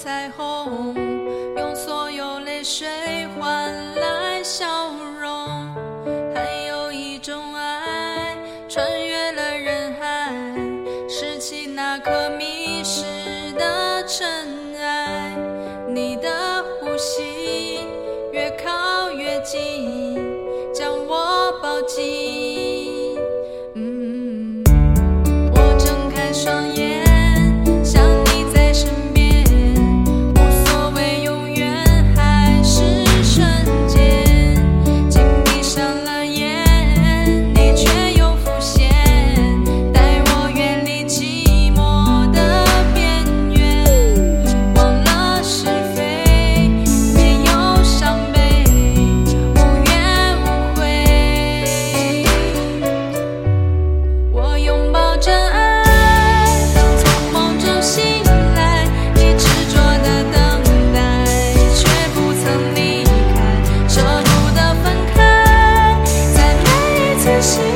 彩虹用所有泪水换来笑容还有一种爱穿越了人海拾起那颗迷失的尘埃。你的呼吸越靠越近。this